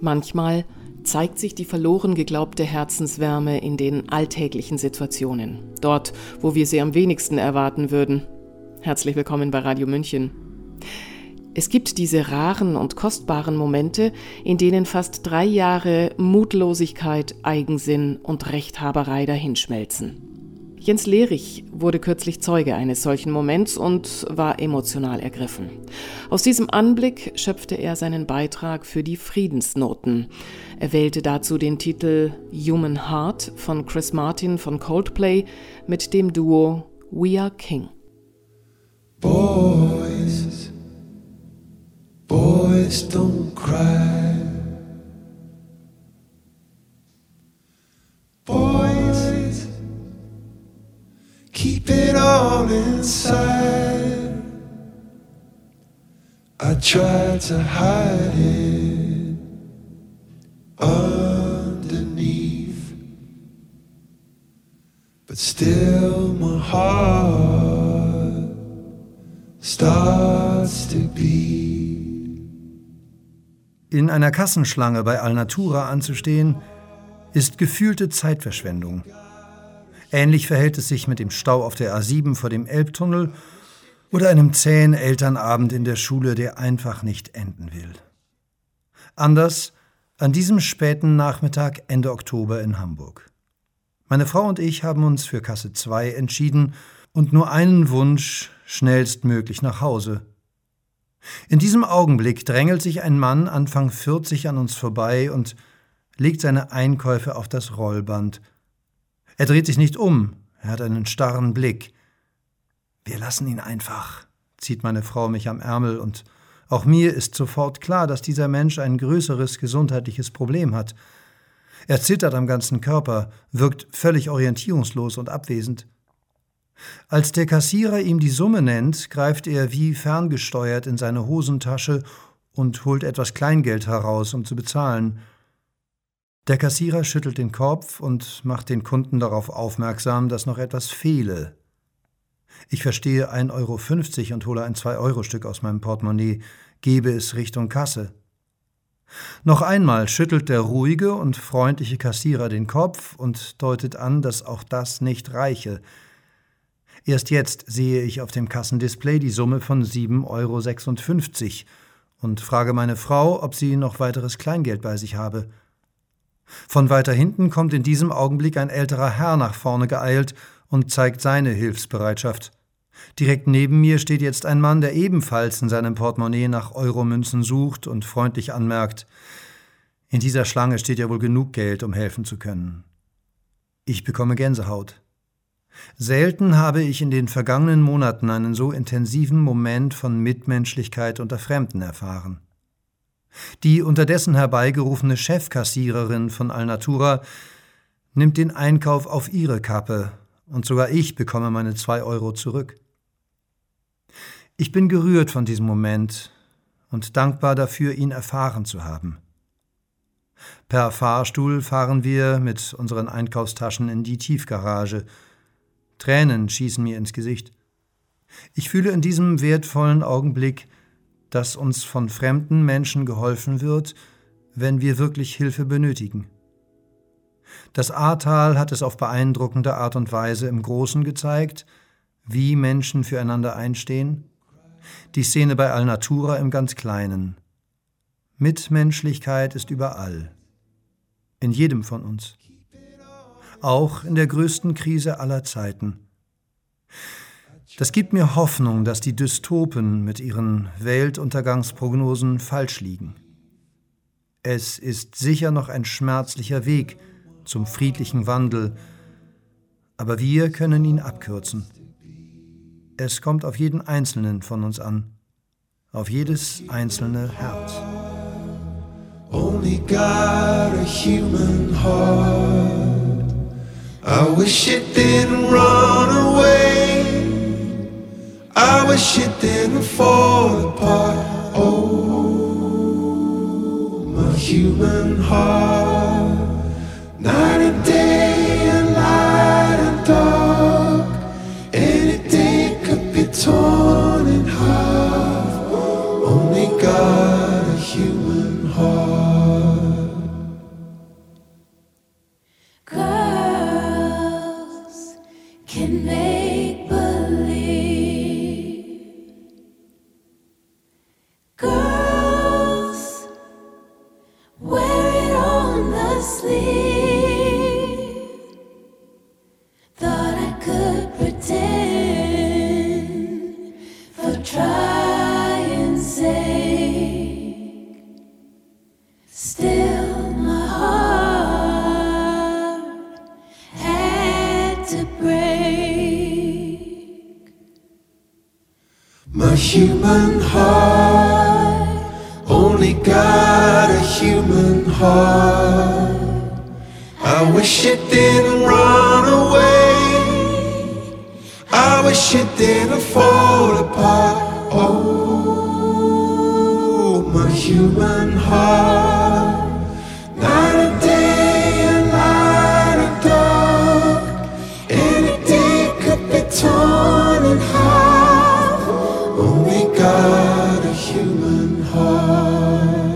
Manchmal zeigt sich die verloren geglaubte Herzenswärme in den alltäglichen Situationen, dort, wo wir sie am wenigsten erwarten würden. Herzlich willkommen bei Radio München. Es gibt diese raren und kostbaren Momente, in denen fast drei Jahre Mutlosigkeit, Eigensinn und Rechthaberei dahinschmelzen. Jens Lehrich wurde kürzlich Zeuge eines solchen Moments und war emotional ergriffen. Aus diesem Anblick schöpfte er seinen Beitrag für die Friedensnoten. Er wählte dazu den Titel Human Heart von Chris Martin von Coldplay mit dem Duo We Are King. Boys, boys don't cry. Inside. I tried to hide it underneath, but still my heart starts to beat. In einer Kassenschlange bei Alnatura anzustehen, ist gefühlte Zeitverschwendung. Ähnlich verhält es sich mit dem Stau auf der A7 vor dem Elbtunnel oder einem zähen Elternabend in der Schule, der einfach nicht enden will. Anders an diesem späten Nachmittag Ende Oktober in Hamburg. Meine Frau und ich haben uns für Kasse 2 entschieden und nur einen Wunsch schnellstmöglich nach Hause. In diesem Augenblick drängelt sich ein Mann Anfang 40 an uns vorbei und legt seine Einkäufe auf das Rollband – er dreht sich nicht um, er hat einen starren Blick. Wir lassen ihn einfach, zieht meine Frau mich am Ärmel, und auch mir ist sofort klar, dass dieser Mensch ein größeres gesundheitliches Problem hat. Er zittert am ganzen Körper, wirkt völlig orientierungslos und abwesend. Als der Kassierer ihm die Summe nennt, greift er wie ferngesteuert in seine Hosentasche und holt etwas Kleingeld heraus, um zu bezahlen. Der Kassierer schüttelt den Kopf und macht den Kunden darauf aufmerksam, dass noch etwas fehle. Ich verstehe 1,50 Euro und hole ein 2-Euro-Stück aus meinem Portemonnaie, gebe es Richtung Kasse. Noch einmal schüttelt der ruhige und freundliche Kassierer den Kopf und deutet an, dass auch das nicht reiche. Erst jetzt sehe ich auf dem Kassendisplay die Summe von 7,56 Euro und frage meine Frau, ob sie noch weiteres Kleingeld bei sich habe. Von weiter hinten kommt in diesem Augenblick ein älterer Herr nach vorne geeilt und zeigt seine Hilfsbereitschaft. Direkt neben mir steht jetzt ein Mann, der ebenfalls in seinem Portemonnaie nach Euromünzen sucht und freundlich anmerkt, in dieser Schlange steht ja wohl genug Geld, um helfen zu können. Ich bekomme Gänsehaut. Selten habe ich in den vergangenen Monaten einen so intensiven Moment von Mitmenschlichkeit unter Fremden erfahren. Die unterdessen herbeigerufene Chefkassiererin von Alnatura nimmt den Einkauf auf ihre Kappe und sogar ich bekomme meine zwei Euro zurück. Ich bin gerührt von diesem Moment und dankbar dafür, ihn erfahren zu haben. Per Fahrstuhl fahren wir mit unseren Einkaufstaschen in die Tiefgarage. Tränen schießen mir ins Gesicht. Ich fühle in diesem wertvollen Augenblick, dass uns von fremden Menschen geholfen wird, wenn wir wirklich Hilfe benötigen. Das Ahrtal hat es auf beeindruckende Art und Weise im Großen gezeigt, wie Menschen füreinander einstehen, die Szene bei Alnatura im ganz Kleinen. Mitmenschlichkeit ist überall, in jedem von uns, auch in der größten Krise aller Zeiten. Das gibt mir Hoffnung, dass die Dystopen mit ihren Weltuntergangsprognosen falsch liegen. Es ist sicher noch ein schmerzlicher Weg zum friedlichen Wandel, aber wir können ihn abkürzen. Es kommt auf jeden Einzelnen von uns an, auf jedes einzelne Herz. Only got a human heart. I wish it didn't run away. I wish it didn't fall apart. Oh, my human heart. Human heart, only got a human heart. I wish it didn't run away. I wish it didn't fall apart. Oh, my human. heart.